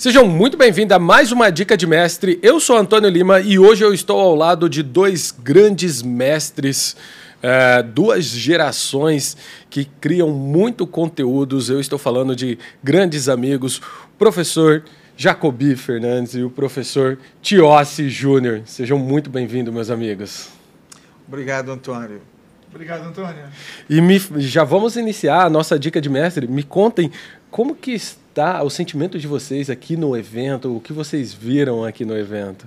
Sejam muito bem-vindos a mais uma Dica de Mestre. Eu sou Antônio Lima e hoje eu estou ao lado de dois grandes mestres, é, duas gerações que criam muito conteúdos. Eu estou falando de grandes amigos, o professor Jacobi Fernandes e o professor Tiossi Júnior. Sejam muito bem-vindos, meus amigos. Obrigado, Antônio. Obrigado, Antônio. E me, já vamos iniciar a nossa dica de mestre. Me contem como que está o sentimento de vocês aqui no evento, o que vocês viram aqui no evento.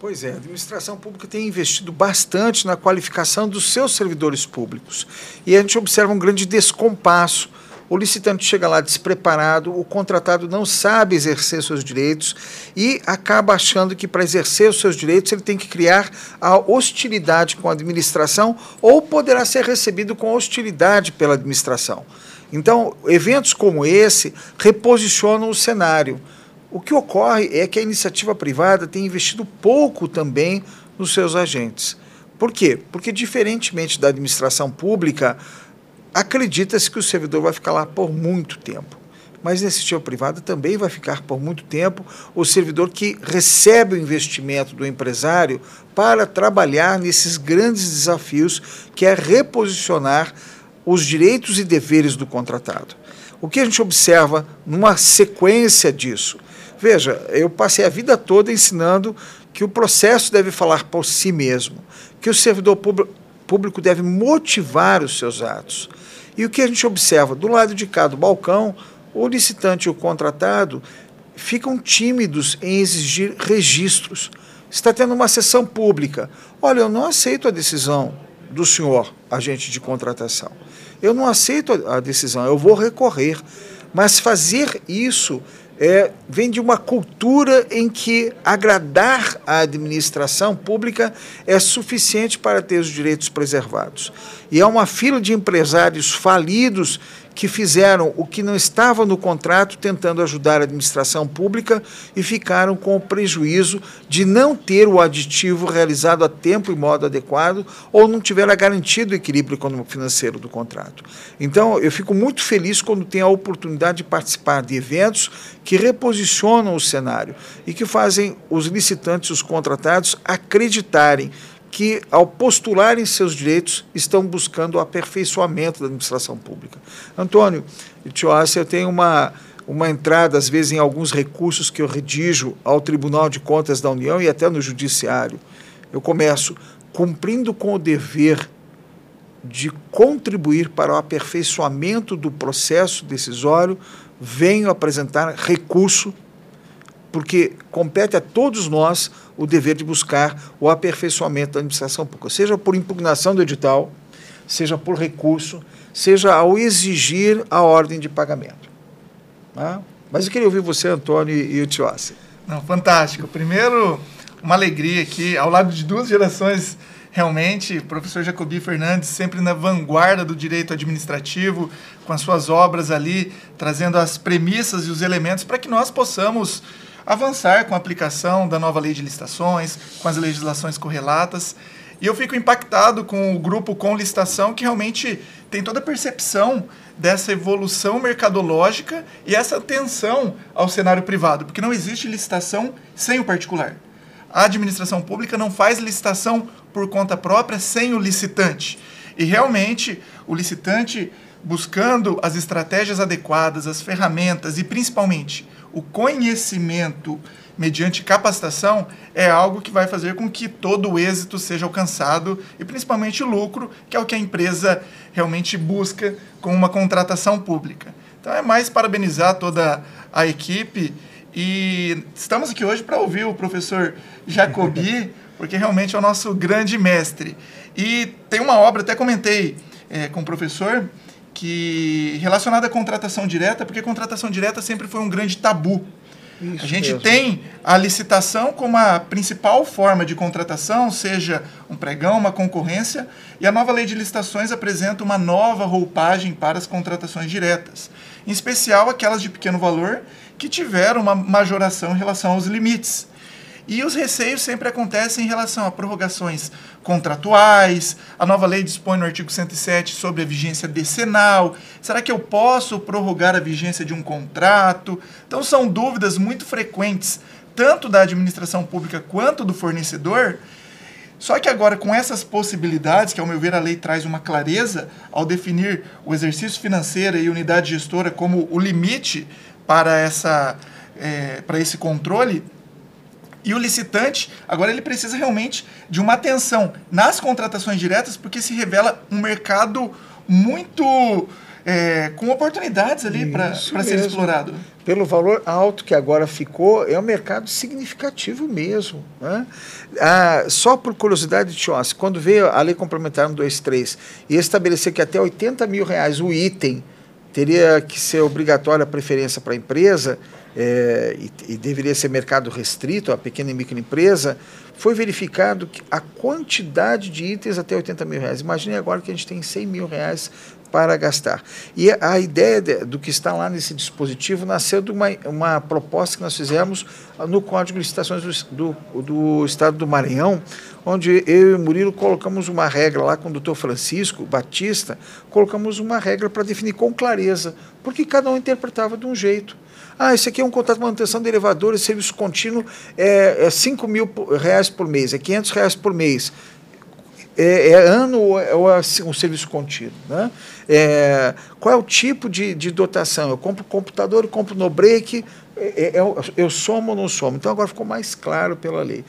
Pois é, a administração pública tem investido bastante na qualificação dos seus servidores públicos. E a gente observa um grande descompasso. O licitante chega lá despreparado, o contratado não sabe exercer seus direitos e acaba achando que para exercer os seus direitos ele tem que criar a hostilidade com a administração ou poderá ser recebido com hostilidade pela administração. Então, eventos como esse reposicionam o cenário. O que ocorre é que a iniciativa privada tem investido pouco também nos seus agentes. Por quê? Porque, diferentemente da administração pública, acredita-se que o servidor vai ficar lá por muito tempo. Mas na iniciativa privada também vai ficar por muito tempo o servidor que recebe o investimento do empresário para trabalhar nesses grandes desafios que é reposicionar os direitos e deveres do contratado. O que a gente observa numa sequência disso? Veja, eu passei a vida toda ensinando que o processo deve falar por si mesmo, que o servidor público deve motivar os seus atos. E o que a gente observa? Do lado de cá do balcão, o licitante e o contratado ficam tímidos em exigir registros. Está tendo uma sessão pública. Olha, eu não aceito a decisão do senhor, agente de contratação. Eu não aceito a decisão, eu vou recorrer. Mas fazer isso é, vem de uma cultura em que agradar a administração pública é suficiente para ter os direitos preservados. E há uma fila de empresários falidos que fizeram o que não estava no contrato, tentando ajudar a administração pública e ficaram com o prejuízo de não ter o aditivo realizado a tempo e modo adequado ou não tiveram garantido o equilíbrio econômico-financeiro do contrato. Então, eu fico muito feliz quando tenho a oportunidade de participar de eventos que reposicionam o cenário e que fazem os licitantes, os contratados, acreditarem que, ao postularem seus direitos, estão buscando o aperfeiçoamento da administração pública. Antônio eu tenho uma, uma entrada, às vezes, em alguns recursos que eu redijo ao Tribunal de Contas da União e até no Judiciário. Eu começo cumprindo com o dever de contribuir para o aperfeiçoamento do processo decisório, venho apresentar recurso, porque compete a todos nós o dever de buscar o aperfeiçoamento da administração pública, seja por impugnação do edital, seja por recurso, seja ao exigir a ordem de pagamento. Ah, mas eu queria ouvir você, Antônio e o Tiossi. Não, fantástico. Primeiro, uma alegria aqui, ao lado de duas gerações realmente, o professor Jacobi Fernandes sempre na vanguarda do direito administrativo, com as suas obras ali, trazendo as premissas e os elementos para que nós possamos avançar com a aplicação da nova lei de licitações, com as legislações correlatas. E eu fico impactado com o grupo com licitação que realmente tem toda a percepção dessa evolução mercadológica e essa atenção ao cenário privado, porque não existe licitação sem o particular. A administração pública não faz licitação por conta própria sem o licitante. E realmente o licitante buscando as estratégias adequadas, as ferramentas e principalmente o conhecimento mediante capacitação é algo que vai fazer com que todo o êxito seja alcançado e principalmente lucro, que é o que a empresa realmente busca com uma contratação pública. Então é mais parabenizar toda a equipe e estamos aqui hoje para ouvir o professor Jacobi, porque realmente é o nosso grande mestre. E tem uma obra, até comentei é, com o professor, que relacionada à contratação direta, porque contratação direta sempre foi um grande tabu. Isso a gente mesmo. tem a licitação como a principal forma de contratação, seja um pregão, uma concorrência, e a nova lei de licitações apresenta uma nova roupagem para as contratações diretas, em especial aquelas de pequeno valor que tiveram uma majoração em relação aos limites. E os receios sempre acontecem em relação a prorrogações contratuais, a nova lei dispõe no artigo 107 sobre a vigência decenal. Será que eu posso prorrogar a vigência de um contrato? Então são dúvidas muito frequentes, tanto da administração pública quanto do fornecedor. Só que agora, com essas possibilidades, que ao meu ver a lei traz uma clareza ao definir o exercício financeiro e unidade gestora como o limite para, essa, é, para esse controle, e o licitante, agora ele precisa realmente de uma atenção nas contratações diretas, porque se revela um mercado muito é, com oportunidades ali para ser explorado. Pelo valor alto que agora ficou, é um mercado significativo mesmo. Né? Ah, só por curiosidade, Tiossi, quando veio a lei complementar 123 e estabelecer que até 80 mil reais o item teria que ser obrigatória a preferência para a empresa, é, e, e, deveria ser mercado restrito, a pequena e microempresa, foi verificado a quantidade de itens até 80 mil reais. Imagine agora que a gente tem 100 mil reais para gastar. E a ideia de, do que está lá nesse dispositivo nasceu de uma, uma proposta que nós fizemos no Código de Licitações do, do, do Estado do Maranhão, onde eu e o Murilo colocamos uma regra lá com o doutor Francisco Batista, colocamos uma regra para definir com clareza, porque cada um interpretava de um jeito. Ah, esse aqui é um contrato de manutenção de elevadores, serviço contínuo, é, é 5 mil reais por mês, é 500 reais por mês. É, é, ano ou é, ou é um serviço contínuo? Né? É, qual é o tipo de, de dotação? Eu compro computador, eu compro no break, é, é, eu, eu somo ou não somo? Então agora ficou mais claro pela lei.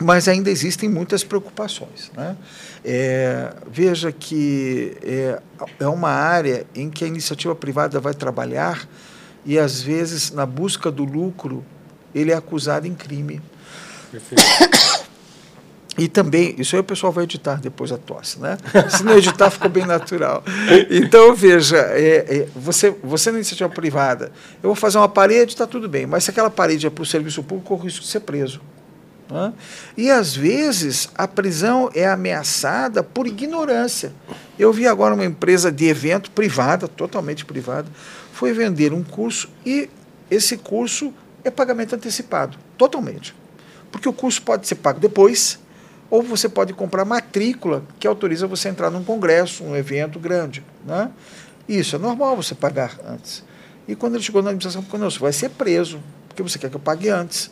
Mas ainda existem muitas preocupações. Né? É, veja que é, é uma área em que a iniciativa privada vai trabalhar e, às vezes, na busca do lucro, ele é acusado em crime. Perfeito. E também, isso aí o pessoal vai editar depois a tosse, né? Se não editar, ficou bem natural. Então, veja, é, é, você, você na iniciativa privada, eu vou fazer uma parede, está tudo bem, mas se aquela parede é para o serviço público, corre o risco de ser preso. Né? E às vezes a prisão é ameaçada por ignorância. Eu vi agora uma empresa de evento privada, totalmente privada, foi vender um curso e esse curso é pagamento antecipado, totalmente. Porque o curso pode ser pago depois, ou você pode comprar matrícula que autoriza você a entrar num congresso, um evento grande. Né? Isso é normal você pagar antes. E quando ele chegou na administração, falou, você vai ser preso, porque você quer que eu pague antes.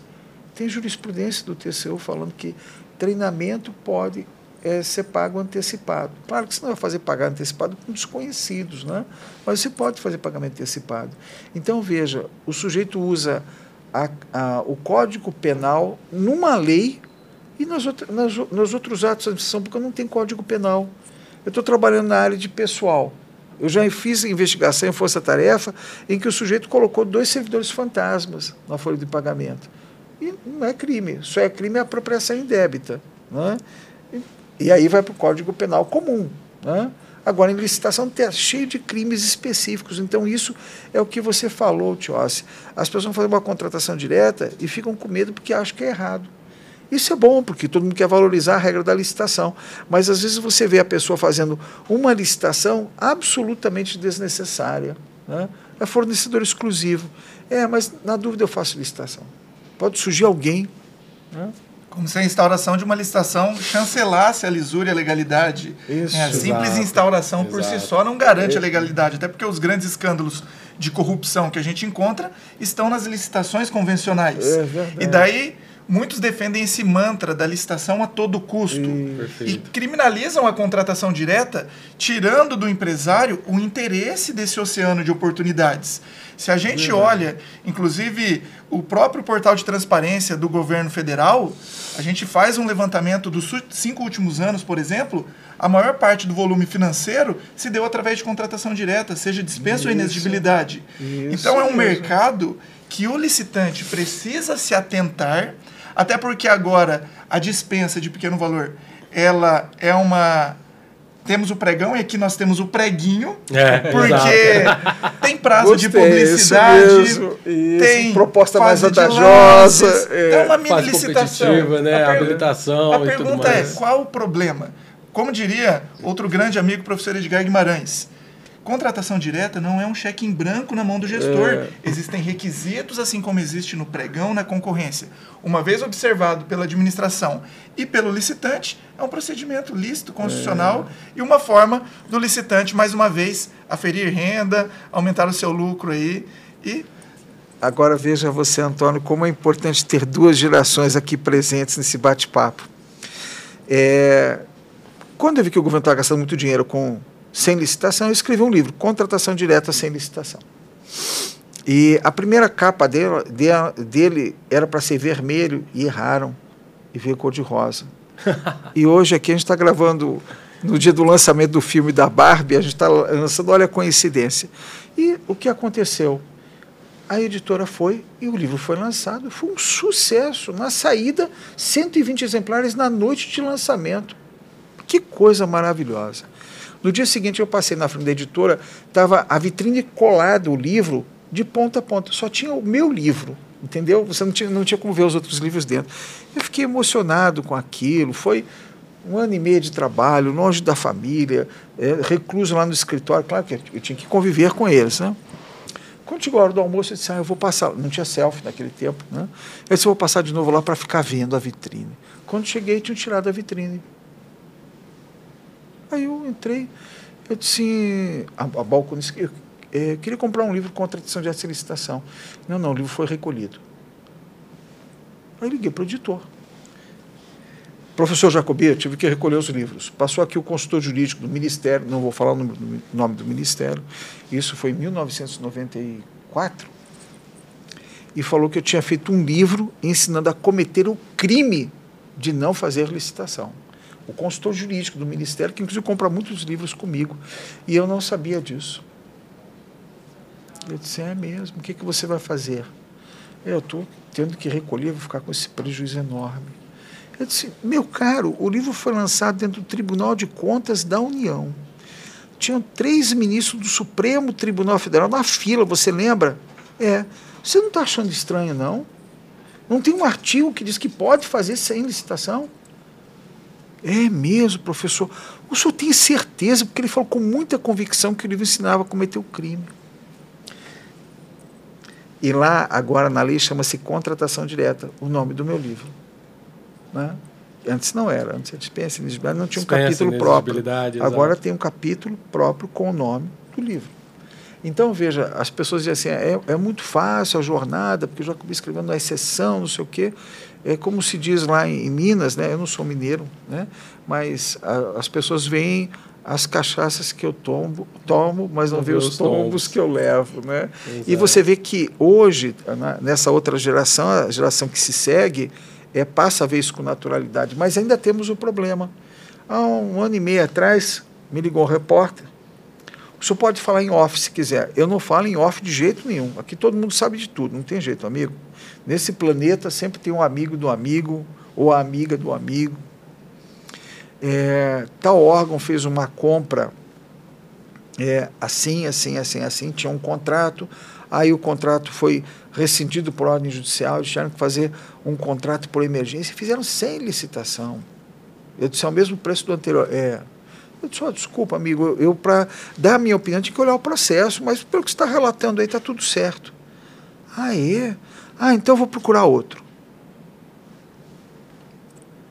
Tem jurisprudência do TCU falando que treinamento pode é, ser pago antecipado. Claro que você não vai fazer pagar antecipado com desconhecidos, né? mas você pode fazer pagamento antecipado. Então, veja, o sujeito usa a, a, o Código Penal numa lei e nas, outra, nas, nos outros atos da administração porque não tem Código Penal. Eu estou trabalhando na área de pessoal. Eu já fiz investigação em força-tarefa em que o sujeito colocou dois servidores fantasmas na folha de pagamento. E não é crime. Só é crime a apropriação indébita. Né? E, e aí vai para o Código Penal comum. Né? Agora, em licitação é cheio de crimes específicos. Então, isso é o que você falou, Tiossi. As pessoas fazem uma contratação direta e ficam com medo porque acham que é errado. Isso é bom, porque todo mundo quer valorizar a regra da licitação. Mas, às vezes, você vê a pessoa fazendo uma licitação absolutamente desnecessária. Né? É fornecedor exclusivo. É, mas, na dúvida, eu faço licitação. Pode surgir alguém. Né? Como se a instauração de uma licitação chancelasse a lisura e a legalidade. Isso, é, a simples exato, instauração exato. por si só não garante a legalidade, até porque os grandes escândalos de corrupção que a gente encontra estão nas licitações convencionais. É e daí muitos defendem esse mantra da licitação a todo custo e criminalizam a contratação direta, tirando do empresário o interesse desse oceano de oportunidades. Se a gente olha, inclusive, o próprio portal de transparência do governo federal, a gente faz um levantamento dos cinco últimos anos, por exemplo, a maior parte do volume financeiro se deu através de contratação direta, seja dispensa Isso. ou inexigibilidade. Isso então é um mercado que o licitante precisa se atentar, até porque agora a dispensa de pequeno valor, ela é uma temos o pregão e aqui nós temos o preguinho, é, porque tem prazo Gostei, de publicidade, isso isso, tem proposta mais vantajosa, é, então uma mini licitação, né, a habilitação A pergunta é, qual o problema? Como diria outro grande amigo, professor Edgar Guimarães, contratação direta não é um cheque em branco na mão do gestor. É. Existem requisitos, assim como existe no pregão, na concorrência. Uma vez observado pela administração e pelo licitante, é um procedimento lícito, constitucional é. e uma forma do licitante, mais uma vez, aferir renda, aumentar o seu lucro aí e Agora veja você, Antônio, como é importante ter duas gerações aqui presentes nesse bate-papo. É, quando eu vi que o governo estava gastando muito dinheiro com sem licitação, eu escrevi um livro, Contratação Direta Sem Licitação. E a primeira capa dele, dele era para ser vermelho e erraram e veio cor de rosa. e hoje aqui a gente está gravando no dia do lançamento do filme da Barbie, a gente está lançando, olha a coincidência. E o que aconteceu? A editora foi e o livro foi lançado. Foi um sucesso. Na saída, 120 exemplares na noite de lançamento. Que coisa maravilhosa. No dia seguinte, eu passei na frente da editora, estava a vitrine colada, o livro, de ponta a ponta. Só tinha o meu livro, entendeu? Você não tinha, não tinha como ver os outros livros dentro. Eu fiquei emocionado com aquilo. Foi um ano e meio de trabalho, longe da família, é, recluso lá no escritório. Claro que eu tinha que conviver com eles, né? Quando chegou a hora do almoço, eu disse, ah, eu vou passar. Não tinha selfie naquele tempo, né? Eu disse, eu vou passar de novo lá para ficar vendo a vitrine. Quando cheguei, tinham tirado a vitrine. Aí eu entrei, eu disse, a, a balconista, eu, eu, queria comprar um livro contra a tradição de licitação. Não, não, o livro foi recolhido. Aí liguei para o editor. Professor Jacobi, eu tive que recolher os livros. Passou aqui o consultor jurídico do Ministério, não vou falar o nome do Ministério, isso foi em 1994, e falou que eu tinha feito um livro ensinando a cometer o crime de não fazer licitação. O consultor jurídico do Ministério, que inclusive compra muitos livros comigo, e eu não sabia disso. Eu disse, é mesmo, o que, que você vai fazer? Eu estou tendo que recolher, vou ficar com esse prejuízo enorme. Eu disse, meu caro, o livro foi lançado dentro do Tribunal de Contas da União. Tinham três ministros do Supremo Tribunal Federal na fila, você lembra? É. Você não está achando estranho, não? Não tem um artigo que diz que pode fazer sem licitação? É mesmo, professor. O senhor tem certeza, porque ele falou com muita convicção que o livro ensinava a cometer o crime. E lá, agora na lei, chama-se contratação direta, o nome do meu livro. Né? Antes não era, antes a dispensa não tinha um capítulo próprio. Agora tem um capítulo próprio com o nome do livro. Então, veja, as pessoas dizem assim, é, é muito fácil a jornada, porque eu já acabei escrevendo a exceção, não sei o quê. É como se diz lá em, em Minas, né? eu não sou mineiro, né? mas a, as pessoas veem as cachaças que eu tomo, tomo mas não, não vê os tombos, tombos que eu levo. Né? E você vê que hoje, nessa outra geração, a geração que se segue, é, passa a ver isso com naturalidade. Mas ainda temos o problema. Há um ano e meio atrás, me ligou um repórter. O senhor pode falar em off se quiser. Eu não falo em off de jeito nenhum. Aqui todo mundo sabe de tudo, não tem jeito, amigo. Nesse planeta sempre tem um amigo do amigo ou a amiga do amigo. É, tal órgão fez uma compra é, assim, assim, assim, assim, tinha um contrato, aí o contrato foi rescindido por ordem judicial, tiveram que fazer um contrato por emergência fizeram sem licitação. Eu disse, é o mesmo preço do anterior. É. Eu disse, oh, desculpa, amigo, eu, eu para dar a minha opinião, tinha que olhar o processo, mas pelo que você está relatando aí, está tudo certo. Ah, é? Ah, então eu vou procurar outro.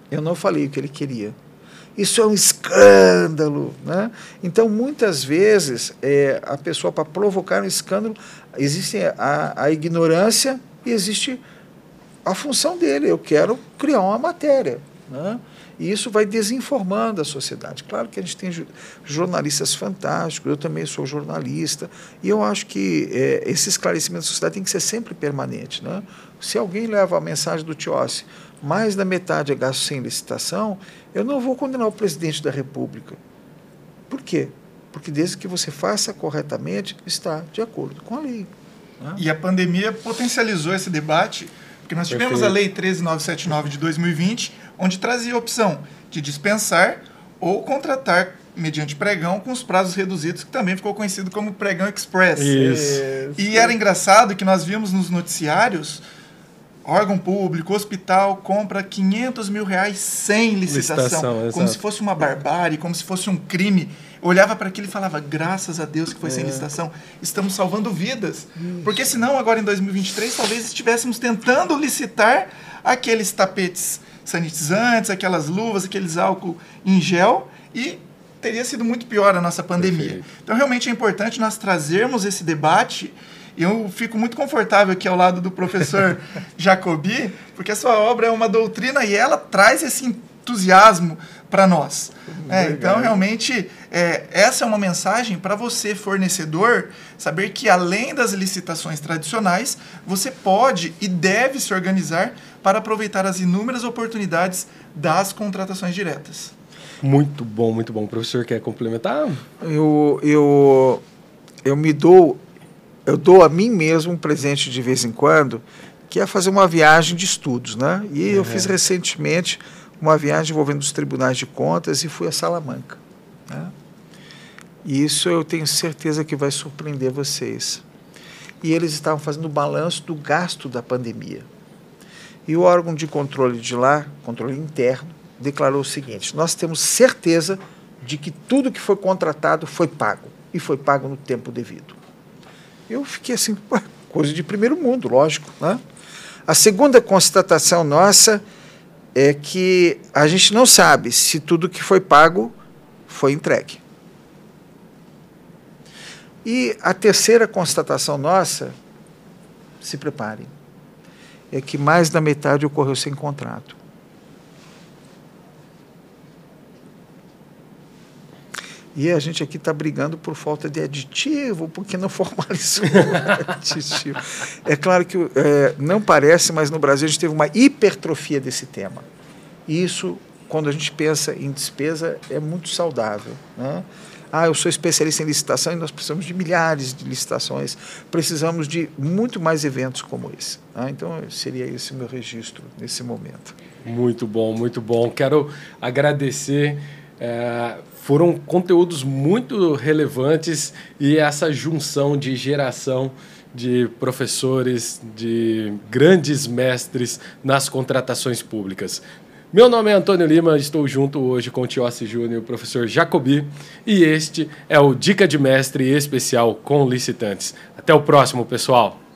Eu não falei o que ele queria. Isso é um escândalo. Né? Então, muitas vezes, é, a pessoa, para provocar um escândalo, existe a, a ignorância e existe a função dele. Eu quero criar uma matéria. Né? E isso vai desinformando a sociedade. Claro que a gente tem jornalistas fantásticos, eu também sou jornalista, e eu acho que é, esse esclarecimento da sociedade tem que ser sempre permanente. Né? Se alguém leva a mensagem do Tiossi mais da metade é gasto sem licitação, eu não vou condenar o presidente da República. Por quê? Porque desde que você faça corretamente, está de acordo com a lei. Né? E a pandemia potencializou esse debate, porque nós tivemos Perfeito. a Lei 13979 de 2020, onde trazia a opção de dispensar ou contratar mediante pregão com os prazos reduzidos, que também ficou conhecido como pregão express. Isso. E era engraçado que nós vimos nos noticiários órgão público, hospital, compra 500 mil reais sem licitação. licitação como se fosse uma barbárie, como se fosse um crime. Eu olhava para aquilo e falava, graças a Deus que foi é. sem licitação. Estamos salvando vidas. Isso. Porque senão, agora em 2023, talvez estivéssemos tentando licitar aqueles tapetes sanitizantes, aquelas luvas, aqueles álcool em gel e teria sido muito pior a nossa pandemia. Perfeito. Então, realmente é importante nós trazermos esse debate eu fico muito confortável aqui ao lado do professor Jacobi, porque a sua obra é uma doutrina e ela traz esse entusiasmo para nós. É, então, realmente, é, essa é uma mensagem para você, fornecedor, saber que além das licitações tradicionais, você pode e deve se organizar para aproveitar as inúmeras oportunidades das contratações diretas. Muito bom, muito bom. O professor quer complementar? Eu, eu, eu me dou eu dou a mim mesmo um presente de vez em quando, que é fazer uma viagem de estudos, né? E uhum. eu fiz recentemente uma viagem envolvendo os tribunais de contas e fui a Salamanca. Né? E isso eu tenho certeza que vai surpreender vocês. E eles estavam fazendo o balanço do gasto da pandemia. E o órgão de controle de lá, controle interno, declarou o seguinte: nós temos certeza de que tudo que foi contratado foi pago e foi pago no tempo devido. Eu fiquei assim, coisa de primeiro mundo, lógico. Né? A segunda constatação nossa é que a gente não sabe se tudo que foi pago foi entregue. E a terceira constatação nossa, se preparem, é que mais da metade ocorreu sem contrato. E a gente aqui está brigando por falta de aditivo, porque não formalizou o aditivo. É claro que é, não parece, mas no Brasil a gente teve uma hipertrofia desse tema. E isso, quando a gente pensa em despesa, é muito saudável. Né? Ah, eu sou especialista em licitação e nós precisamos de milhares de licitações, precisamos de muito mais eventos como esse. Né? Então, seria esse o meu registro nesse momento. Muito bom, muito bom. Quero agradecer. É, foram conteúdos muito relevantes e essa junção de geração de professores, de grandes mestres nas contratações públicas. Meu nome é Antônio Lima, estou junto hoje com o Tiossi Júnior professor Jacobi, e este é o Dica de Mestre especial com licitantes. Até o próximo, pessoal!